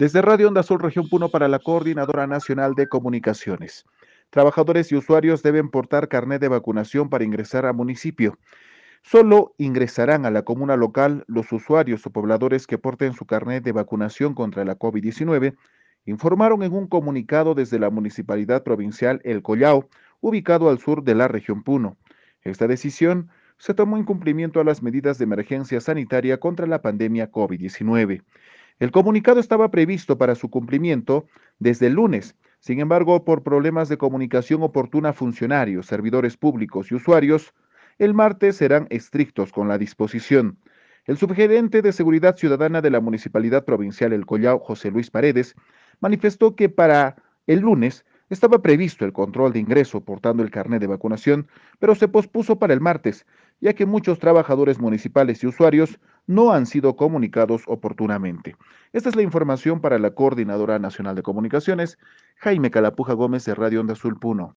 Desde Radio Onda Azul Región Puno para la Coordinadora Nacional de Comunicaciones. Trabajadores y usuarios deben portar carnet de vacunación para ingresar a municipio. Solo ingresarán a la comuna local los usuarios o pobladores que porten su carnet de vacunación contra la COVID-19, informaron en un comunicado desde la Municipalidad Provincial El Collao, ubicado al sur de la región Puno. Esta decisión se tomó en cumplimiento a las medidas de emergencia sanitaria contra la pandemia COVID-19. El comunicado estaba previsto para su cumplimiento desde el lunes. Sin embargo, por problemas de comunicación oportuna a funcionarios, servidores públicos y usuarios, el martes serán estrictos con la disposición. El subgerente de Seguridad Ciudadana de la Municipalidad Provincial El Collao, José Luis Paredes, manifestó que para el lunes estaba previsto el control de ingreso portando el carnet de vacunación, pero se pospuso para el martes, ya que muchos trabajadores municipales y usuarios no han sido comunicados oportunamente. Esta es la información para la Coordinadora Nacional de Comunicaciones, Jaime Calapuja Gómez de Radio Onda Azul Puno.